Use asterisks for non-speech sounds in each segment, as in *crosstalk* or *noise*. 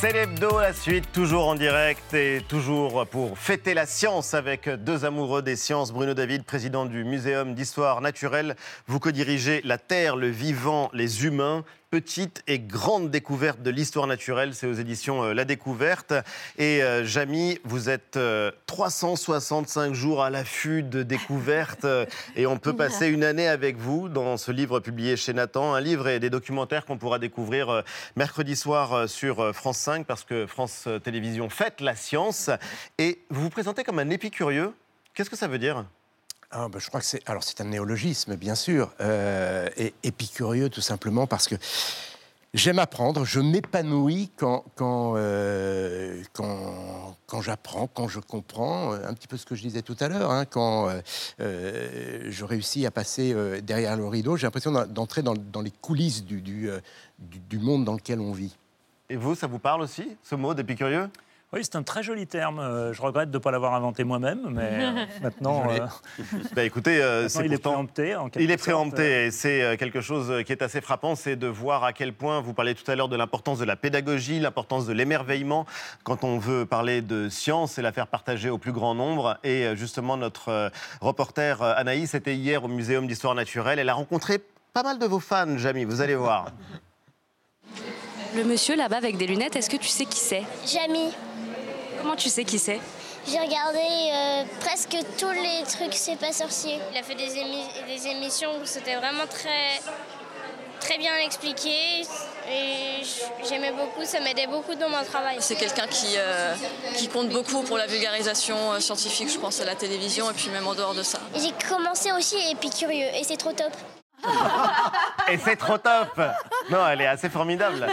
C'est l'hebdo, la suite, toujours en direct et toujours pour fêter la science avec deux amoureux des sciences. Bruno David, président du Muséum d'histoire naturelle. Vous co-dirigez La Terre, le vivant, les humains petite et grande découverte de l'histoire naturelle. C'est aux éditions euh, La Découverte. Et euh, Jamy, vous êtes 365 euh, jours à l'affût de découvertes et on peut *laughs* passer une année avec vous dans ce livre publié chez Nathan. Un livre et des documentaires qu'on pourra découvrir mercredi soir sur France 5 parce que France Télévisions fête la science. Et vous vous présentez comme un épicurieux. Qu'est-ce que ça veut dire? Ah, bah, je crois que c'est alors c'est un néologisme bien sûr euh, et épicurieux tout simplement parce que j'aime apprendre, je m'épanouis quand quand, euh, quand, quand j'apprends, quand je comprends un petit peu ce que je disais tout à l'heure, hein, quand euh, je réussis à passer derrière le rideau, j'ai l'impression d'entrer dans, dans, les coulisses du, du, du monde dans lequel on vit. Et vous, ça vous parle aussi, ce mot d'épicurieux? Oui, c'est un très joli terme. Euh, je regrette de ne pas l'avoir inventé moi-même, mais euh, *laughs* maintenant. Euh, *laughs* bah, écoutez, il est préempté. En il est préempté, et c'est quelque chose qui est assez frappant, c'est de voir à quel point vous parlez tout à l'heure de l'importance de la pédagogie, l'importance de l'émerveillement quand on veut parler de science et la faire partager au plus grand nombre. Et justement, notre reporter Anaïs était hier au Muséum d'histoire naturelle. Elle a rencontré pas mal de vos fans, Jamy. Vous allez voir. Le monsieur là-bas avec des lunettes, est-ce que tu sais qui c'est? Jamy. Comment tu sais qui c'est J'ai regardé euh, presque tous les trucs C'est pas sorcier. Il a fait des, des émissions où c'était vraiment très, très bien expliqué et j'aimais beaucoup, ça m'aidait beaucoup dans mon travail. C'est quelqu'un qui, euh, qui compte beaucoup pour la vulgarisation euh, scientifique, je pense, à la télévision et puis même en dehors de ça. J'ai commencé aussi Épicurieux et c'est trop top. Et c'est trop top Non, elle est assez formidable.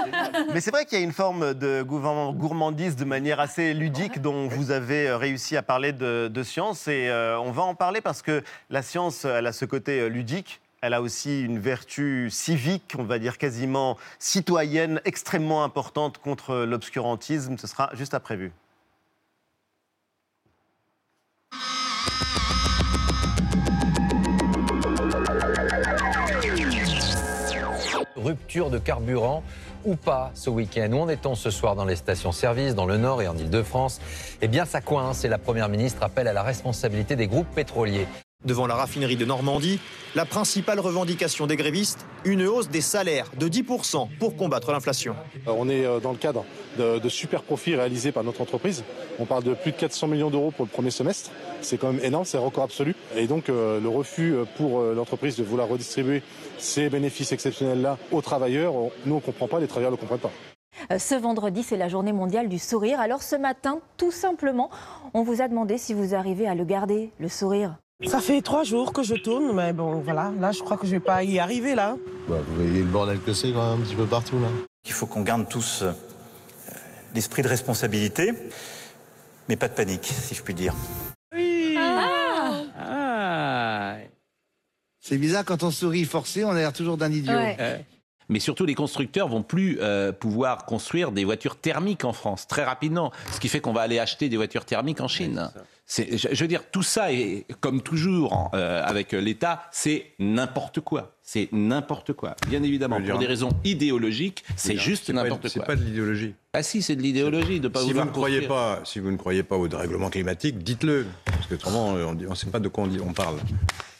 Mais c'est vrai qu'il y a une forme de gourmandise de manière assez ludique dont vous avez euh, réussi à parler de, science. Et euh, on va en parler parce que la science, elle a ce côté euh, ludique. Elle a aussi une vertu civique, on va dire quasiment citoyenne, extrêmement importante contre l'obscurantisme. Ce sera juste après vue. Rupture de carburant ou pas ce week-end Où en est-on ce soir dans les stations-service, dans le Nord et en Ile-de-France Eh bien, ça coince et la Première ministre appelle à la responsabilité des groupes pétroliers. Devant la raffinerie de Normandie, la principale revendication des grévistes, une hausse des salaires de 10% pour combattre l'inflation. Euh, on est euh, dans le cadre de, super profits réalisés par notre entreprise. On parle de plus de 400 millions d'euros pour le premier semestre. C'est quand même énorme, c'est un record absolu. Et donc euh, le refus pour l'entreprise de vouloir redistribuer ces bénéfices exceptionnels-là aux travailleurs, nous on ne comprend pas, les travailleurs ne le comprennent pas. Ce vendredi, c'est la journée mondiale du sourire. Alors ce matin, tout simplement, on vous a demandé si vous arrivez à le garder, le sourire. Ça fait trois jours que je tourne, mais bon, voilà. Là, je crois que je vais pas y arriver, là. Bah, vous voyez le bordel que c'est, quand même, un petit peu partout, là. Il faut qu'on garde tous euh, l'esprit de responsabilité, mais pas de panique, si je puis dire. Oui ah. ah. C'est bizarre, quand on sourit forcé, on a l'air toujours d'un idiot. Euh, mais surtout, les constructeurs vont plus euh, pouvoir construire des voitures thermiques en France très rapidement, ce qui fait qu'on va aller acheter des voitures thermiques en Chine. C'est, je, veux dire, tout ça est comme toujours euh, avec l'État, c'est n'importe quoi. C'est n'importe quoi. Bien évidemment, pour des raisons idéologiques, c'est juste n'importe quoi. C'est pas de l'idéologie. Ah si, c'est de l'idéologie de pas si vous ne croyez pas, Si vous ne croyez pas au dérèglement climatique, dites-le, parce que autrement, on ne sait pas de quoi on, on parle.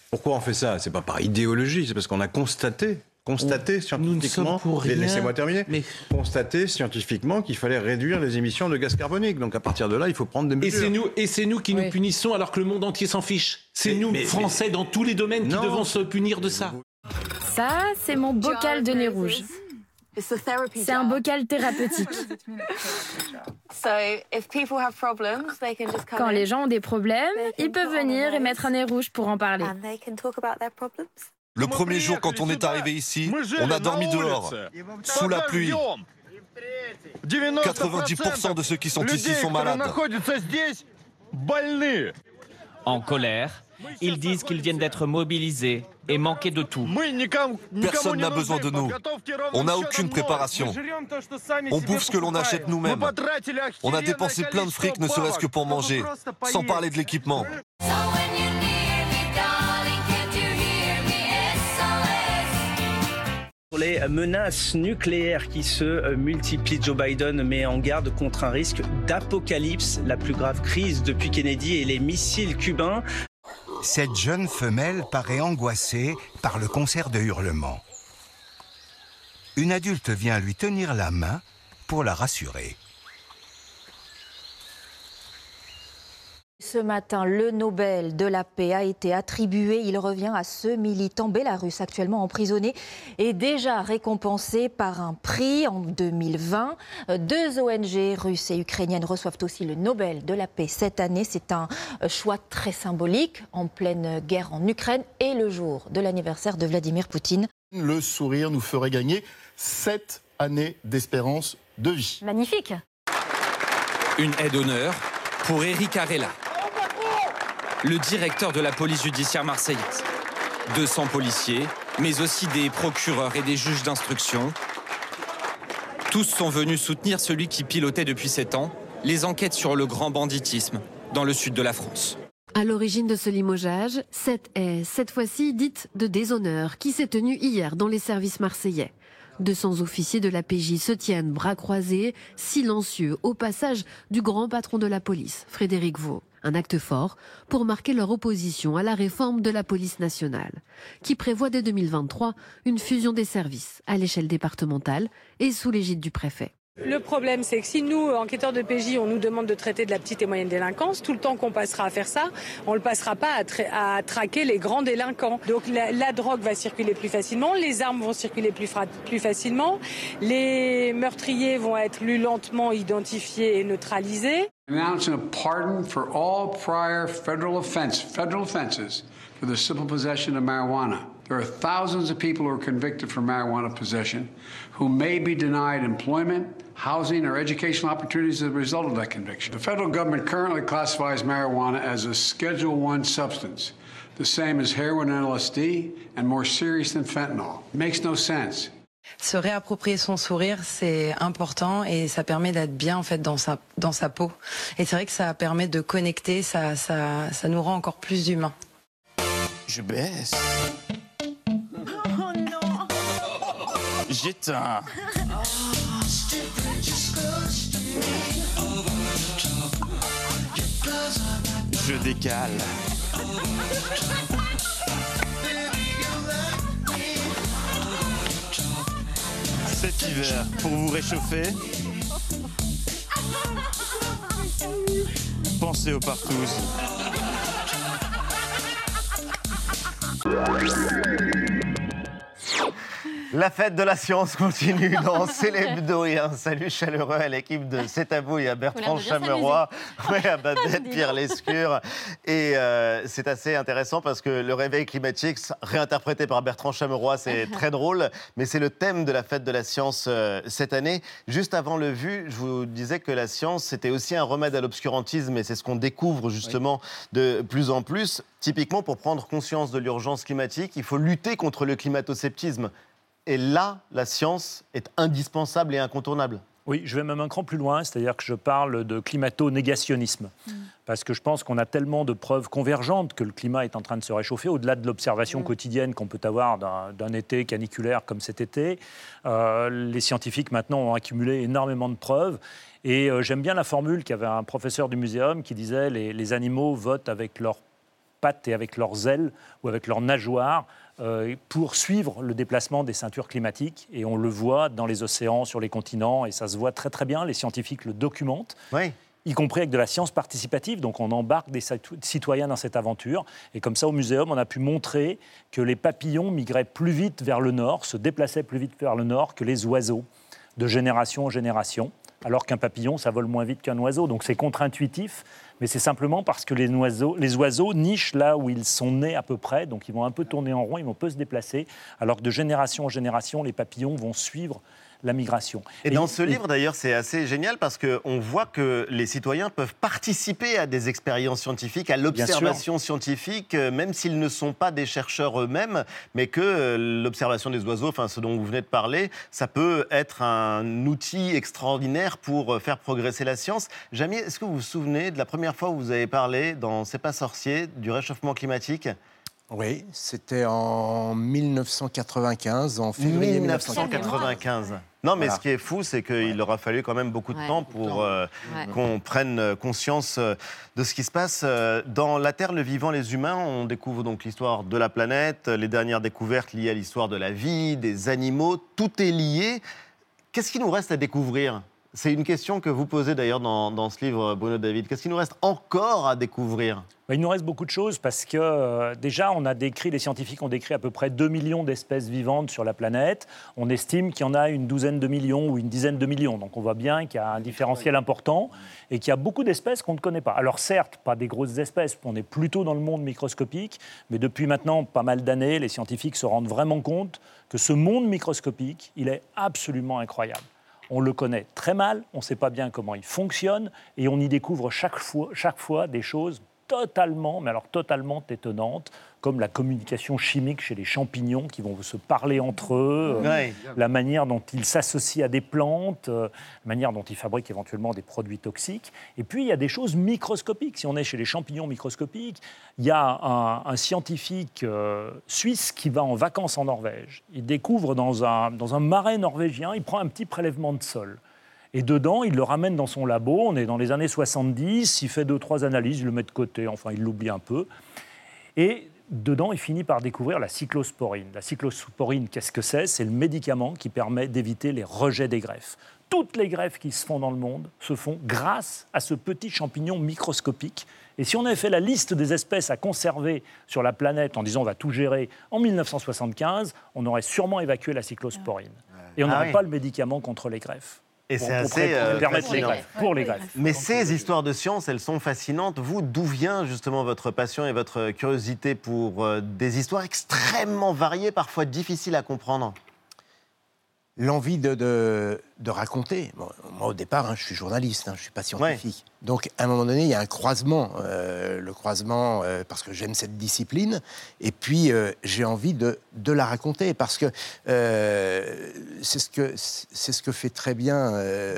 Pourquoi on fait ça? C'est pas par idéologie, c'est parce qu'on a constaté constater scientifiquement, laissez-moi terminer, mais... scientifiquement qu'il fallait réduire les émissions de gaz carbonique. Donc à partir de là, il faut prendre des mesures. Et c'est nous, et c'est nous qui nous punissons alors que le monde entier s'en fiche. C'est nous, Français, dans tous les domaines, qui devons se punir de ça. Ça, c'est mon bocal de nez rouge. C'est un bocal thérapeutique. Quand les gens ont des problèmes, ils peuvent venir et mettre un nez rouge pour en parler. Le premier jour, quand on est arrivé ici, on a dormi dehors, sous la pluie. 90% de ceux qui sont ici sont malades. En colère, ils disent qu'ils viennent d'être mobilisés et manquer de tout. Personne n'a besoin de nous. On n'a aucune préparation. On bouffe ce que l'on achète nous-mêmes. On a dépensé plein de fric ne serait-ce que pour manger, sans parler de l'équipement. Les menaces nucléaires qui se multiplient, Joe Biden met en garde contre un risque d'apocalypse, la plus grave crise depuis Kennedy et les missiles cubains. Cette jeune femelle paraît angoissée par le concert de hurlements. Une adulte vient lui tenir la main pour la rassurer. Ce matin, le Nobel de la paix a été attribué. Il revient à ce militant bélarusse actuellement emprisonné et déjà récompensé par un prix en 2020. Deux ONG russes et ukrainiennes reçoivent aussi le Nobel de la paix cette année. C'est un choix très symbolique en pleine guerre en Ukraine et le jour de l'anniversaire de Vladimir Poutine. Le sourire nous ferait gagner sept années d'espérance de vie. Magnifique. Une aide d'honneur pour Eric Arella le directeur de la police judiciaire marseillaise. 200 policiers, mais aussi des procureurs et des juges d'instruction. Tous sont venus soutenir celui qui pilotait depuis 7 ans les enquêtes sur le grand banditisme dans le sud de la France. À l'origine de ce limogeage, cette est cette fois-ci dite de déshonneur qui s'est tenue hier dans les services marseillais. 200 officiers de la PJ se tiennent bras croisés, silencieux, au passage du grand patron de la police, Frédéric Vaux. Un acte fort pour marquer leur opposition à la réforme de la police nationale, qui prévoit dès 2023 une fusion des services à l'échelle départementale et sous l'égide du préfet. Le problème, c'est que si nous, enquêteurs de PJ, on nous demande de traiter de la petite et moyenne délinquance, tout le temps qu'on passera à faire ça, on ne le passera pas à, traquer les grands délinquants. Donc la, drogue va circuler plus facilement, les armes vont circuler plus, plus facilement, les meurtriers vont être plus lentement identifiés et neutralisés. Announcing a pardon for all prior federal offense, federal offenses for the simple possession of marijuana. There are thousands of people who are convicted for marijuana possession who may be denied employment, housing, or educational opportunities as a result of that conviction. The federal government currently classifies marijuana as a Schedule One substance, the same as heroin and LSD, and more serious than fentanyl. It makes no sense. Se réapproprier son sourire, c'est important et ça permet d'être bien en fait dans sa, peau. Et c'est vrai que ça permet de connecter, ça, ça, ça nous rend encore plus humains. Je baisse. Oh non J'éteins. Je décale. Cet hiver, pour vous réchauffer, pensez aux partous. La fête de la science continue dans Célébdo et un salut chaleureux à l'équipe de C'est à vous et à Bertrand Chameroy, *laughs* à Babette, *laughs* Pierre Lescure. Et euh, c'est assez intéressant parce que le réveil climatique, réinterprété par Bertrand Chameroy, c'est *laughs* très drôle, mais c'est le thème de la fête de la science euh, cette année. Juste avant le vu, je vous disais que la science, c'était aussi un remède à l'obscurantisme et c'est ce qu'on découvre justement de plus en plus. Typiquement, pour prendre conscience de l'urgence climatique, il faut lutter contre le climato-sceptisme. Et là, la science est indispensable et incontournable. Oui, je vais même un cran plus loin, c'est-à-dire que je parle de climato-négationnisme. Mm. Parce que je pense qu'on a tellement de preuves convergentes que le climat est en train de se réchauffer, au-delà de l'observation mm. quotidienne qu'on peut avoir d'un été caniculaire comme cet été. Euh, les scientifiques maintenant ont accumulé énormément de preuves. Et euh, j'aime bien la formule qu'avait un professeur du muséum qui disait les, les animaux votent avec leurs pattes et avec leurs ailes ou avec leurs nageoires euh, pour suivre le déplacement des ceintures climatiques. Et on le voit dans les océans, sur les continents, et ça se voit très très bien. Les scientifiques le documentent. y compris avec de la science participative. Donc on embarque des citoyens dans cette aventure. Et comme ça, au muséum, on a pu montrer que les papillons migraient plus vite vers le nord, se déplaçaient plus vite vers le nord que les oiseaux, de génération en génération. Alors qu'un papillon, ça vole moins vite qu'un oiseau. Donc c'est contre-intuitif mais c'est simplement parce que les oiseaux, nichent là où ils sont nés à peu près, donc ils vont un peu tourner en rond, ils vont peu se déplacer, alors que de génération en génération, les papillons vont suivre la migration. Et, dans ce livre, d'ailleurs, c'est assez génial parce qu'on voit que les citoyens peuvent participer à des expériences scientifiques, à l'observation scientifique, euh, même s'ils ne sont pas des chercheurs eux-mêmes, mais que euh, l'observation des oiseaux, enfin ce dont vous venez de parler, ça peut être un outil extraordinaire pour euh, faire progresser la science. Jamie, est-ce que vous vous souvenez de la première fois où vous avez parlé dans C'est pas sorcier du réchauffement climatique? Oui, c'était en 1995, en février 1995. Non, mais ce qui est fou, c'est qu'il aura fallu quand même beaucoup de temps pour euh, qu'on prenne conscience euh, de ce qui se passe. Euh, dans La Terre, le vivant, les humains, on découvre donc l'histoire de la planète, les dernières découvertes liées à l'histoire de la vie, des animaux, tout est lié. Qu'est-ce qui nous reste à découvrir? C'est une question que vous posez d'ailleurs dans, ce livre, Bruno David. Qu'est-ce qu'il nous reste encore à découvrir? Bah, il nous reste beaucoup de choses parce que euh, déjà, on a décrit, les scientifiques ont décrit à peu près 2 millions d'espèces vivantes sur la planète. On estime qu'il y en a une douzaine de millions ou une dizaine de millions. Donc on voit bien qu'il y a un différentiel important et qu'il y a beaucoup d'espèces qu'on ne connaît pas. Alors certes, pas des grosses espèces, on est plutôt dans le monde microscopique, mais depuis maintenant pas mal d'années, les scientifiques se rendent vraiment compte que ce monde microscopique, il est absolument incroyable. On le connaît très mal, on ne sait pas bien comment il fonctionne, et on y découvre chaque fois, des choses totalement, mais alors totalement étonnantes, comme la communication chimique chez les champignons qui vont se parler entre eux, euh, la manière dont ils s'associent à des plantes, euh, la manière dont ils fabriquent éventuellement des produits toxiques. Et puis il y a des choses microscopiques. Si on est chez les champignons microscopiques, il y a un, scientifique euh, suisse qui va en vacances en Norvège. Il découvre dans un, dans un marais norvégien, il prend un petit prélèvement de sol. Et dedans, il le ramène dans son labo. On est dans les années 70. Il fait deux, trois analyses, il le met de côté. Enfin, il l'oublie un peu. Et dedans, il finit par découvrir la cyclosporine. La cyclosporine, qu'est-ce que c'est? C'est le médicament qui permet d'éviter les rejets des greffes. Toutes les greffes qui se font dans le monde se font grâce à ce petit champignon microscopique. Et si on avait fait la liste des espèces à conserver sur la planète en disant on va tout gérer en 1975, on aurait sûrement évacué la cyclosporine. Et on ah n'aurait pas le médicament contre les greffes. Et c'est assez. Euh, permettre les greffes, pour les greffes. Mais ces histoires de science, elles sont fascinantes. Vous, d'où vient justement votre passion et votre curiosité pour euh, des histoires extrêmement variées, parfois difficiles à comprendre? L'envie de, de, raconter. moi, au départ, hein, je suis journaliste, hein, je ne suis pas scientifique. Donc, à un moment donné, il y a un croisement. Euh, le croisement, euh, parce que j'aime cette discipline, et puis euh, j'ai envie de, de, la raconter, parce que c'est ce, que, ce que fait très bien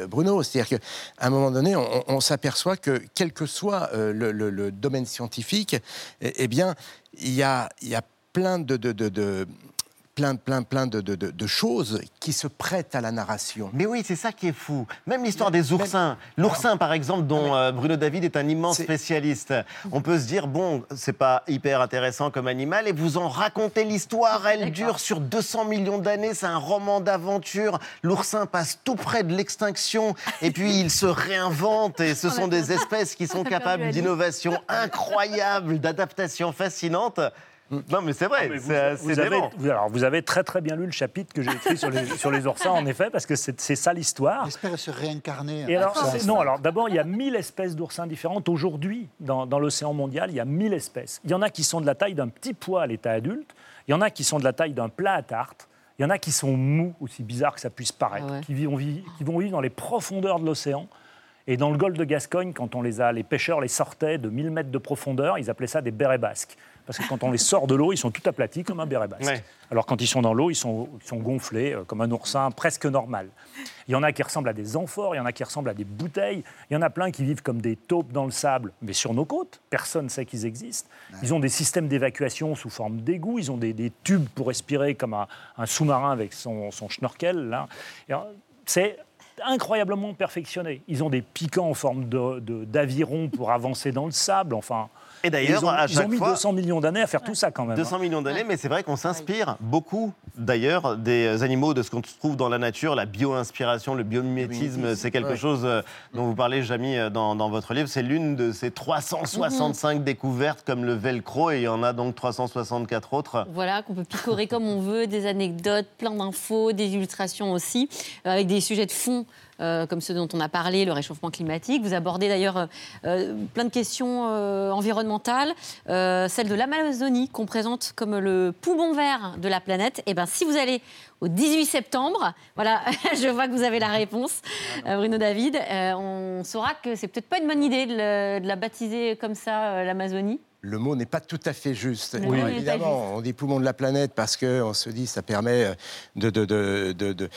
Bruno. C'est-à-dire qu'à un moment donné, on, s'aperçoit que, quel que soit le, le, domaine scientifique, eh, eh, bien, il y a, y a plein de, de, de plein, plein, plein de, de, choses qui se prêtent à la narration. Mais oui, c'est ça qui est fou. Même l'histoire des oursins. L'oursin, par exemple, dont euh, Bruno David est un immense spécialiste. On peut se dire, bon, c'est pas hyper intéressant comme animal, et vous en racontez l'histoire. Elle dure sur 200 millions d'années. C'est un roman d'aventure. L'oursin passe tout près de l'extinction, et puis il se réinvente. Et ce *laughs* sont des espèces qui sont capables d'innovation incroyable, d'adaptation fascinante. Non, mais c'est vrai, c'est vous, avez, alors, vous avez très très bien lu le chapitre que j'ai écrit sur les, sur les oursins, en effet, parce que c'est ça l'histoire. J'espère se réincarner. Et alors, non, alors d'abord, il y a 1000 espèces d'oursins différentes. Aujourd'hui, dans, dans l'océan mondial, il y a 1000 espèces. Il y en a qui sont de la taille d'un petit pois à l'état adulte, il y en a qui sont de la taille d'un plat à tarte, il y en a qui sont mous, aussi bizarre que ça puisse paraître, ah qui, vivent, qui vont vivre dans les profondeurs de l'océan. Et dans le golfe de Gascogne, quand on les a, les pêcheurs les sortaient de 1000 mètres de profondeur, ils appelaient ça des bérets basques parce que quand on les sort de l'eau, ils sont tout aplatis comme un béret basque. Alors quand ils sont dans l'eau, ils sont, sont, gonflés euh, comme un oursin presque normal. Il y en a qui ressemblent à des amphores, il y en a qui ressemblent à des bouteilles, il y en a plein qui vivent comme des taupes dans le sable, mais sur nos côtes. Personne ne sait qu'ils existent. Ils ont des systèmes d'évacuation sous forme d'égout, ils ont des, tubes pour respirer comme un, sous-marin avec son, son schnorkel. C'est incroyablement perfectionné. Ils ont des piquants en forme d'aviron de, pour *laughs* avancer dans le sable. Enfin, et d'ailleurs, à chaque ils ont mis 200 millions d'années à faire tout ça quand même. 200 hein. millions d'années, mais c'est vrai qu'on s'inspire beaucoup d'ailleurs des animaux, de ce qu'on trouve dans la nature, la bio-inspiration, le biomimétisme, c'est quelque chose euh, dont vous parlez, Jamie, euh, dans, dans votre livre. C'est l'une de ces 365 mhm. découvertes comme le velcro, et il y en a donc 364 autres. Voilà, qu'on peut picorer comme on veut, des anecdotes, plein d'infos, des illustrations aussi, euh, avec des sujets de fond euh, comme ceux dont on a parlé, le réchauffement climatique. Vous abordez d'ailleurs euh, euh, plein de questions environnementales, celle de l'Amazonie qu'on présente comme le poumon vert de la planète. Et eh ben, si vous allez au 18 septembre, voilà, *laughs* je vois que vous avez la réponse, Bruno David, on saura que c'est peut-être pas une bonne idée de la baptiser comme ça, l'Amazonie le mot n'est pas tout à fait juste. évidemment, on dit poumon de la planète parce qu'on se dit ça permet de, de, de,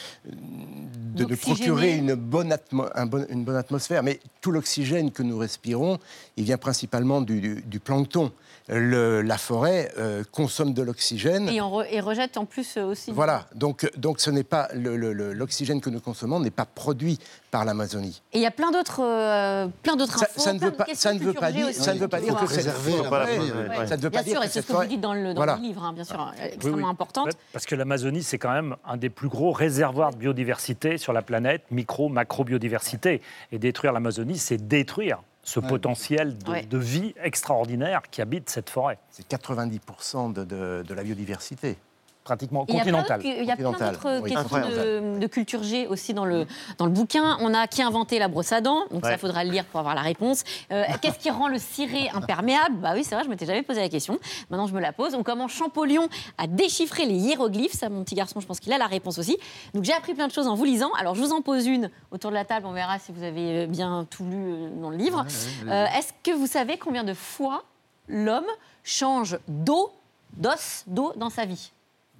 de, de procurer une bonne, un bon, une bonne, atmosphère. Mais tout l'oxygène que nous respirons, il vient principalement du, du plancton. Le, la forêt euh, consomme de l'oxygène. Et, et, rejette en plus euh, aussi. Voilà, donc, donc ce n'est pas l'oxygène que nous consommons n'est pas produit par l'Amazonie. Et il y a plein d'autres euh, plein d'autres infos. Ça, ne veut pas, ça ne veut pas dire, ça ne veut pas dire que c'est réservé. Ça ne veut pas bien sûr, et c'est ce que vous dites dans le, dans le livre, hein, bien sûr, extrêmement importante. Parce que l'Amazonie, c'est quand même un des plus gros réservoirs de biodiversité sur la planète, micro, macro biodiversité. Et détruire l'Amazonie, c'est détruire ce potentiel de, vie extraordinaire qui habite cette forêt. C'est 90% de, la biodiversité pratiquement continentale. Il y a plein d'autres questions de, culture G aussi dans le, dans le bouquin. On a qui a inventé la brosse à dents, donc ça faudra le lire pour avoir la réponse. Euh, qu'est-ce qui rend le ciré imperméable? Bah oui, c'est vrai, je m'étais jamais posé la question. Maintenant, je me la pose. On commence Champollion à déchiffrer les hiéroglyphes. Ça, mon petit garçon, je pense qu'il a la réponse aussi. Donc j'ai appris plein de choses en vous lisant. Alors je vous en pose une autour de la table. On verra si vous avez bien tout lu euh, dans le livre. Euh, est-ce que vous savez combien de fois l'homme change d'eau, d'os, d'eau dans sa vie?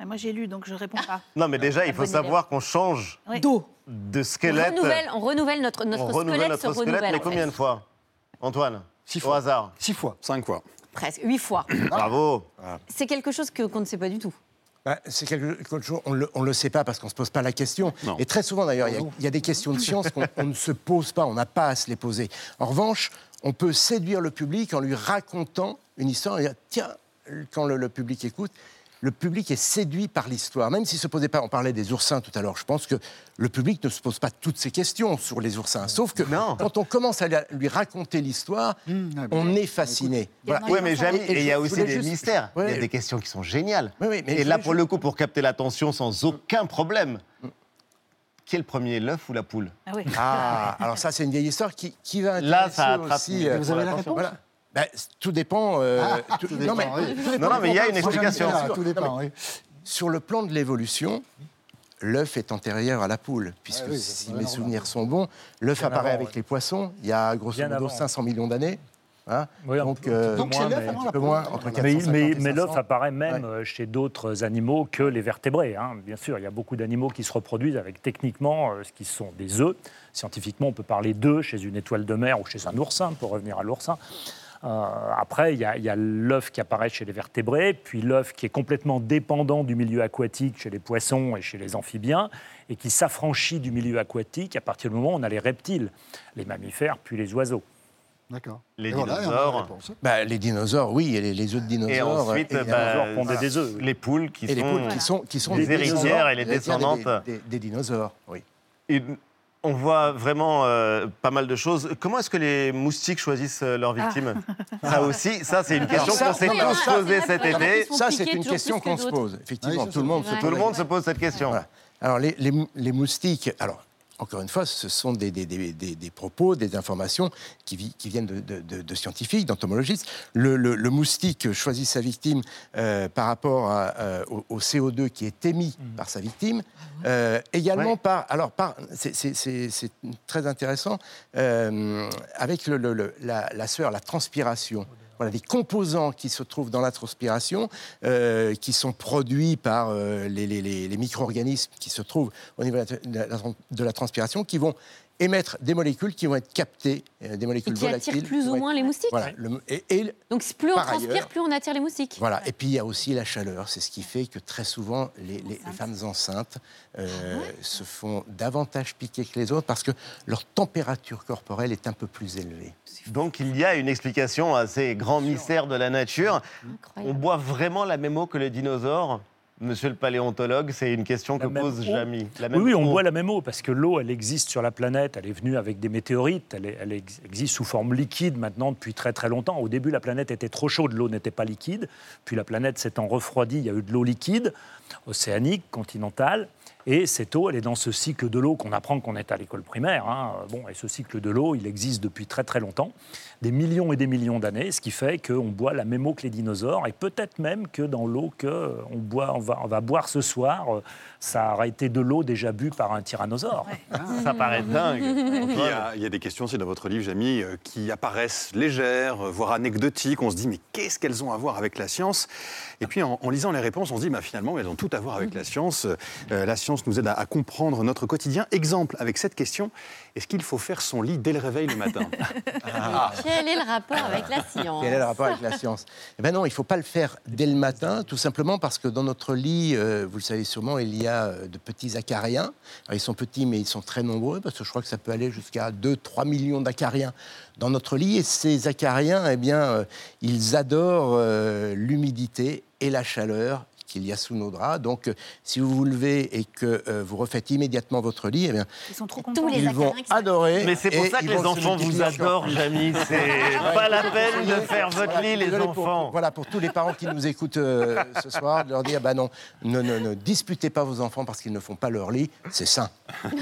Moi, j'ai lu, donc je réponds pas. Non, mais déjà, il faut savoir qu'on change d'eau, de squelette. On renouvelle, notre, notre on renouvelle notre se squelette, mais combien de fois Antoine Six fois. Au hasard Six fois. Cinq fois. Presque. Huit fois. *coughs* Bravo. C'est quelque chose qu'on ne sait pas du tout. Bah, c'est quelque chose, on ne le, sait pas parce qu'on ne se pose pas la question. Et très souvent, d'ailleurs, il y, a des questions de science qu'on ne se pose pas, on n'a pas à se les poser. En revanche, on peut séduire le public en lui racontant une histoire et dire, tiens, quand le public écoute, le public est séduit par l'histoire. Même s'il ne se posait pas, on parlait des oursins tout à l'heure, je pense que le public ne se pose pas toutes ces questions sur les oursins. Sauf que quand on commence à lui raconter l'histoire, mmh, ah, on est fasciné. Oui, mais jamais, et il y a aussi des mystères. Il y a des questions qui sont géniales. et là, pour le coup, pour capter l'attention sans aucun problème. Qui est le premier, l'œuf ou la poule? Ah, ah, alors ça, c'est une vieille histoire qui, qui va Là, ça attrape. Aussi, euh, Vous avez la réponse? Ben, tout dépend. Euh, ah, non, mais, il y a une explication. tout dépend, Sur le plan de l'évolution, l'œuf est antérieur à la poule, puisque ah si mes souvenirs sont bons, l'œuf apparaît avec les poissons il y a grosso modo 500 millions d'années. Hein donc, euh, donc moins, mais, un peu moins, entre mais, mais, mais l'œuf apparaît même euh, chez d'autres animaux que les vertébrés. Hein. Bien sûr, il y a beaucoup d'animaux qui se reproduisent avec techniquement ce qui sont des œufs. Scientifiquement, on peut parler d'œufs chez une étoile de mer ou chez un oursin, pour revenir à l'oursin. Euh, après, il y a, l'œuf qui apparaît chez les vertébrés, puis l'œuf qui est complètement dépendant du milieu aquatique chez les poissons et chez les amphibiens, et qui s'affranchit du milieu aquatique à partir du moment où on a les reptiles, les mammifères, puis les oiseaux. D'accord. Les dinosaures. bah, les dinosaures, oui, et les, œufs de dinosaures. Et ensuite, les, bah, des œufs. Les poules qui, et sont, les poules qui sont, qui sont des héritières et les descendantes. Des, dinosaures, oui. On voit vraiment euh, pas mal de choses. Comment est-ce que les moustiques choisissent euh, leurs victimes? Ah. Ça aussi, ça c'est une question qu'on s'est tous posée cet été. Ça c'est une question qu'on se pose. Effectivement, tout, le monde, se, tout le monde se pose cette question. Alors les, les, moustiques, alors encore une fois, ce sont des, propos, des informations qui, viennent de, scientifiques, d'entomologistes. Le, moustique choisit sa victime euh, par rapport euh, au, CO2 qui est émis mmh. par sa victime. Ah euh, également par... Alors, par, c'est très intéressant, avec la, la sueur, la transpiration voilà, des composants qui se trouvent dans la transpiration, euh, qui sont produits par euh, les, micro-organismes qui se trouvent au niveau de la transpiration, qui vont émettre des molécules qui vont être captées, euh, des molécules et qui attirent plus ou moins les moustiques. et, Donc plus on transpire, plus on attire les moustiques. Voilà. Et puis il y a aussi la chaleur. C'est ce qui fait que très souvent les, femmes enceintes euh, ah se font davantage piquer que les autres parce que leur température corporelle est un peu plus élevée. Donc il y a une explication à ces grands mystères de la nature. On boit vraiment la même eau que les dinosaures? Monsieur le paléontologue, c'est une question que pose Jamie. oui, on boit la même eau parce que l'eau, elle existe sur la planète. Elle est venue avec des météorites. Elle, elle, existe sous forme liquide maintenant depuis très très longtemps. Au début, la planète était trop chaude, l'eau n'était pas liquide. Puis la planète s'étant refroidie, il y a eu de l'eau liquide, océanique, continentale. Et cette eau, elle est dans ce cycle de l'eau qu'on apprend qu'on est à l'école primaire. Hein. Bon, et ce cycle de l'eau, il existe depuis très très longtemps, des millions et des millions d'années, ce qui fait qu'on boit la même eau que les dinosaures, et peut-être même que dans l'eau qu'on boit, on va, on va boire ce soir, euh, ça aurait été de l'eau déjà bu par un tyrannosaure. Ça paraît dingue. *laughs* Il y, a, des questions aussi dans votre livre, Jamie, euh, qui apparaissent légères, euh, voire anecdotiques. On se dit, mais qu'est-ce qu'elles ont à voir avec la science? Et puis en, lisant les réponses, on se dit, bah, finalement, elles ont tout à voir avec la science. la science science nous aide à, comprendre notre quotidien. Exemple avec cette question est-ce qu'il faut faire son lit dès le réveil le matin? *laughs* Ah. Quel est le rapport avec la science? Quel est le rapport avec la science? Eh bien non, il ne faut pas le faire dès le matin, tout simplement parce que dans notre lit, euh, vous le savez sûrement, il y a euh, de petits acariens. ils sont petits, mais ils sont très nombreux, parce que je crois que ça peut aller jusqu'à 2-3 millions d'acariens dans notre lit. Et ces acariens, eh bien, euh, ils adorent l'humidité et la chaleur qu'il y a sous nos draps. Donc, euh, si vous vous levez et que euh, vous refaites immédiatement votre lit, eh bien, ils, sont trop ils vont adorer. Mais c'est pour ça que les enfants vous adorent, Jamie. C'est *laughs* pas la peine de faire votre lit, les enfants. voilà, pour tous les parents qui nous écoutent euh, ce soir, de leur dire bah non, ne, ne, disputez pas vos enfants parce qu'ils ne font pas leur lit, c'est sain.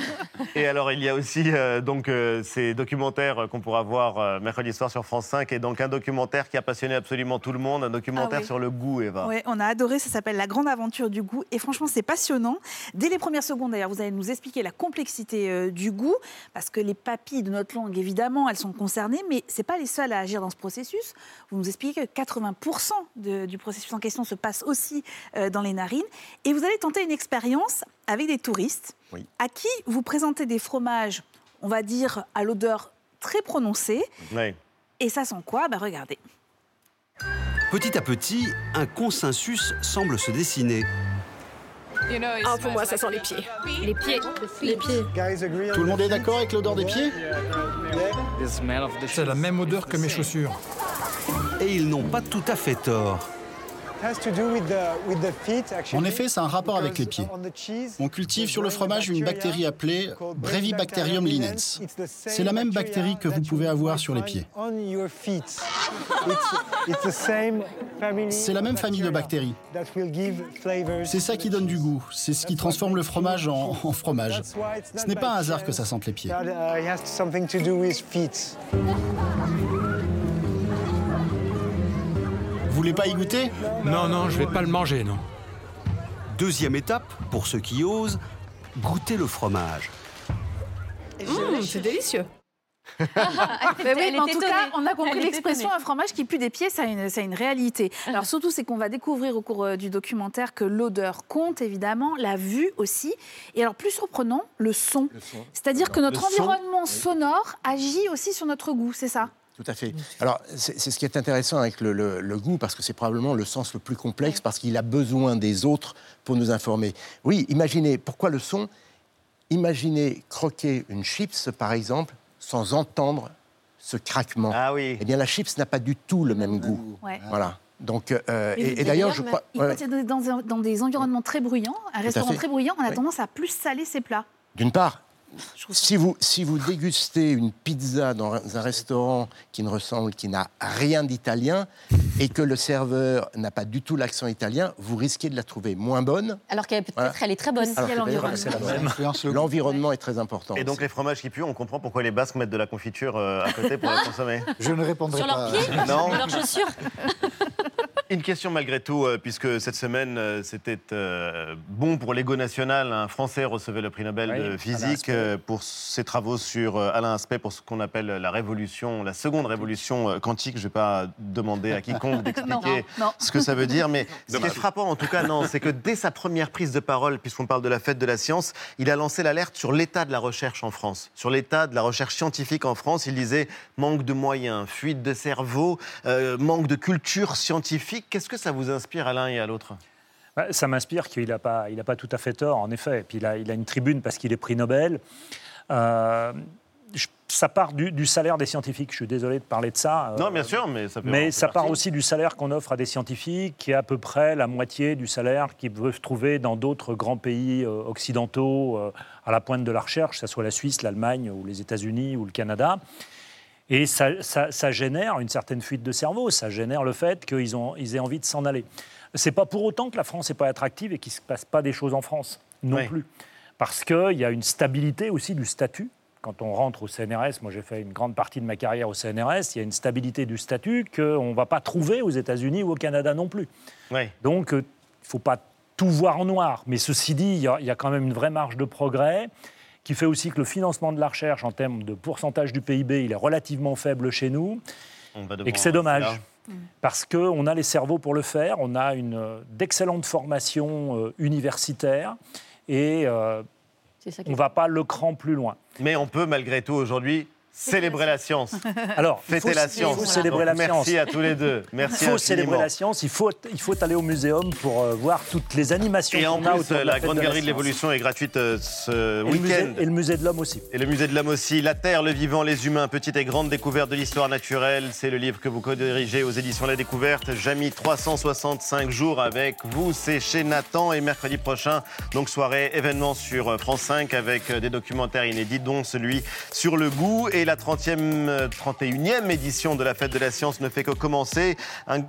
*laughs* Et alors, il y a aussi donc ces documentaires qu'on pourra voir mercredi soir sur France 5, et donc un documentaire qui a passionné absolument tout le monde, un documentaire ah sur le goût, Eva. Oui, on a adoré, ça s'appelle la grande aventure du goût. Et franchement, c'est passionnant. Dès les premières secondes, d'ailleurs, vous allez nous expliquer la complexité euh, du goût, parce que les papilles de notre langue, évidemment, elles sont concernées, mais ce pas les seules à agir dans ce processus. Vous nous expliquez que 80% du processus en question se passe aussi euh, dans les narines. Et vous allez tenter une expérience avec des touristes à qui vous présentez des fromages, on va dire, à l'odeur très prononcée. Et ça sent quoi? Ben, Regardez. Petit à petit, un consensus semble se dessiner. Ah, pour moi, ça sent les pieds. Les pieds. Les pieds. Tout le monde est d'accord avec l'odeur des pieds? C'est la même odeur que mes chaussures. Et ils n'ont pas tout à fait tort. En effet, c'est un rapport avec les pieds. On cultive sur le fromage une bactérie appelée Brevibacterium linens. C'est la même bactérie que vous pouvez avoir sur les pieds. C'est la même famille de bactéries. C'est ça qui donne du goût. C'est ce qui transforme le fromage en, en fromage. Ce n'est pas un hasard que ça sente les pieds. Voulez pas y goûter Non, non, je vais pas le manger, non. Deuxième étape, pour ceux qui osent, goûter le fromage. Mmh, c'est délicieux. *laughs* mais oui, en tout cas, on a compris l'expression un fromage qui pue des pieds, c'est une, une, réalité. *laughs* Alors surtout, c'est qu'on va découvrir au cours euh, du documentaire que l'odeur compte évidemment, la vue aussi, et alors plus surprenant, le son. C'est-à-dire que notre environnement sonore agit aussi sur notre goût, c'est ça? Tout à fait. Alors, c'est ce qui est intéressant avec le, goût, parce que c'est probablement le sens le plus complexe, parce qu'il a besoin des autres pour nous informer. Oui, imaginez, pourquoi le son? Imaginez croquer une chips, par exemple, sans entendre ce craquement. Ah oui. Eh bien, la chips n'a pas du tout le même goût. Voilà. Donc, euh, et, d'ailleurs, je crois. Dans, dans, des environnements très bruyants, un restaurant très bruyant, on a tendance à plus saler ses plats. D'une part, si vous, si vous dégustez une pizza dans un restaurant qui ne ressemble, qui n'a rien d'italien, et que le serveur n'a pas du tout l'accent italien, vous risquez de la trouver moins bonne. Alors qu'elle peut-être elle est très bonne. L'environnement est très important. Et donc les fromages qui puent, on comprend pourquoi les Basques mettent de la confiture euh, à côté pour *laughs* la consommer. Je ne répondrai pas. Sur leurs pieds Non. Sur leurs chaussures *laughs* Une question malgré tout, euh, puisque cette semaine, euh, c'était bon pour l'ego national. Un Français recevait le prix Nobel de physique pour ses travaux sur Alain Aspect, pour ce qu'on appelle la révolution, la seconde révolution quantique. Je ne vais pas demander à quiconque *laughs* d'expliquer ce que ça veut dire, mais *laughs* ce qui est frappant en tout cas, non, c'est que dès sa première prise de parole, puisqu'on parle de la fête de la science, il a lancé l'alerte sur l'état de la recherche en France, sur l'état de la recherche scientifique en France. Il disait manque de moyens, fuite de cerveau, manque de culture scientifique Qu'est-ce que ça vous inspire à l'un et à l'autre? Bah, ça m'inspire qu'il n'a pas, il pas tout à fait tort, en effet. Et puis il a, il a une tribune parce qu'il est prix Nobel. Euh, ça part du, salaire des scientifiques. Je suis désolé de parler de ça. Euh, non, bien sûr, mais ça peut Mais ça part aussi du salaire qu'on offre à des scientifiques, qui est à peu près la moitié du salaire qu'ils peuvent trouver dans d'autres grands pays euh, occidentaux à la pointe de la recherche, que ce soit la Suisse, l'Allemagne ou les États-Unis ou le Canada. Et ça, génère une certaine fuite de cerveau, ça génère le fait qu'ils ils aient envie de s'en aller. C'est pas pour autant que la France n'est pas attractive et qu'il ne se passe pas des choses en France, non plus. Parce qu'il y a une stabilité aussi du statut. Quand on rentre au CNRS, moi j'ai fait une grande partie de ma carrière au CNRS, il y a une stabilité du statut qu'on ne va pas trouver aux États-Unis ou au Canada non plus. Donc euh, il ne faut pas tout voir en noir. Mais ceci dit, il y, a, il y a quand même une vraie marge de progrès qui fait aussi que le financement de la recherche en termes de pourcentage du PIB, il est relativement faible chez nous, et que c'est dommage. Parce qu'on a les cerveaux pour le faire, on a une d'excellentes formations euh, universitaires, Et on ne va pas le cran plus loin. Mais on peut malgré tout aujourd'hui Célébrer la science. *laughs* Alors, fêter la science. Il faut célébrer la merci science. Merci à tous les deux. Merci il faut célébrer la science. Il faut, il faut aller au muséum pour euh, voir toutes les animations. Et en plus, la, Grande Galerie de l'Évolution est gratuite euh, ce week-end. Et le Musée de l'Homme aussi. Et le Musée de l'Homme aussi. La Terre, le vivant, les humains, petite et grande découverte de l'histoire naturelle. C'est le livre que vous co-dirigez aux éditions La Découverte. Jamy, 365 jours avec vous. C'est chez Nathan. Et mercredi prochain, donc soirée événement sur euh, France 5 avec des documentaires inédits, dont celui sur le goût et la 30e 31e édition de la Fête de la Science ne fait que commencer.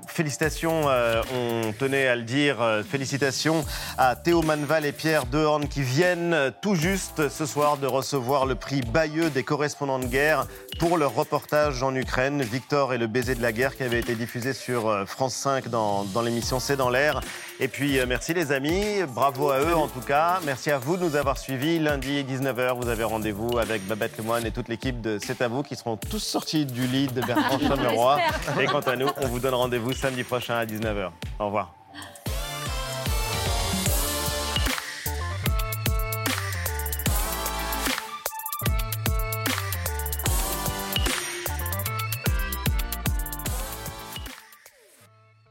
félicitations, euh, on tenait à le dire, euh, félicitations à Théo Manval et Pierre Dehorn qui viennent tout juste ce soir de recevoir le prix Bayeux des correspondants de guerre pour leur reportage en Ukraine, Victor et le baiser de la guerre qui avait été diffusé sur euh, France 5 dans, dans l'émission C'est dans l'air. Et puis merci les amis, bravo à eux en tout cas. Merci à vous de nous avoir suivis. Lundi 19h, vous avez rendez-vous avec Babette Lemoine et toute l'équipe de C'est à vous qui seront tous sortis du lit de Bertrand *laughs* Chameroy. Et quant à nous, on vous donne rendez-vous samedi prochain à 19h. Au revoir.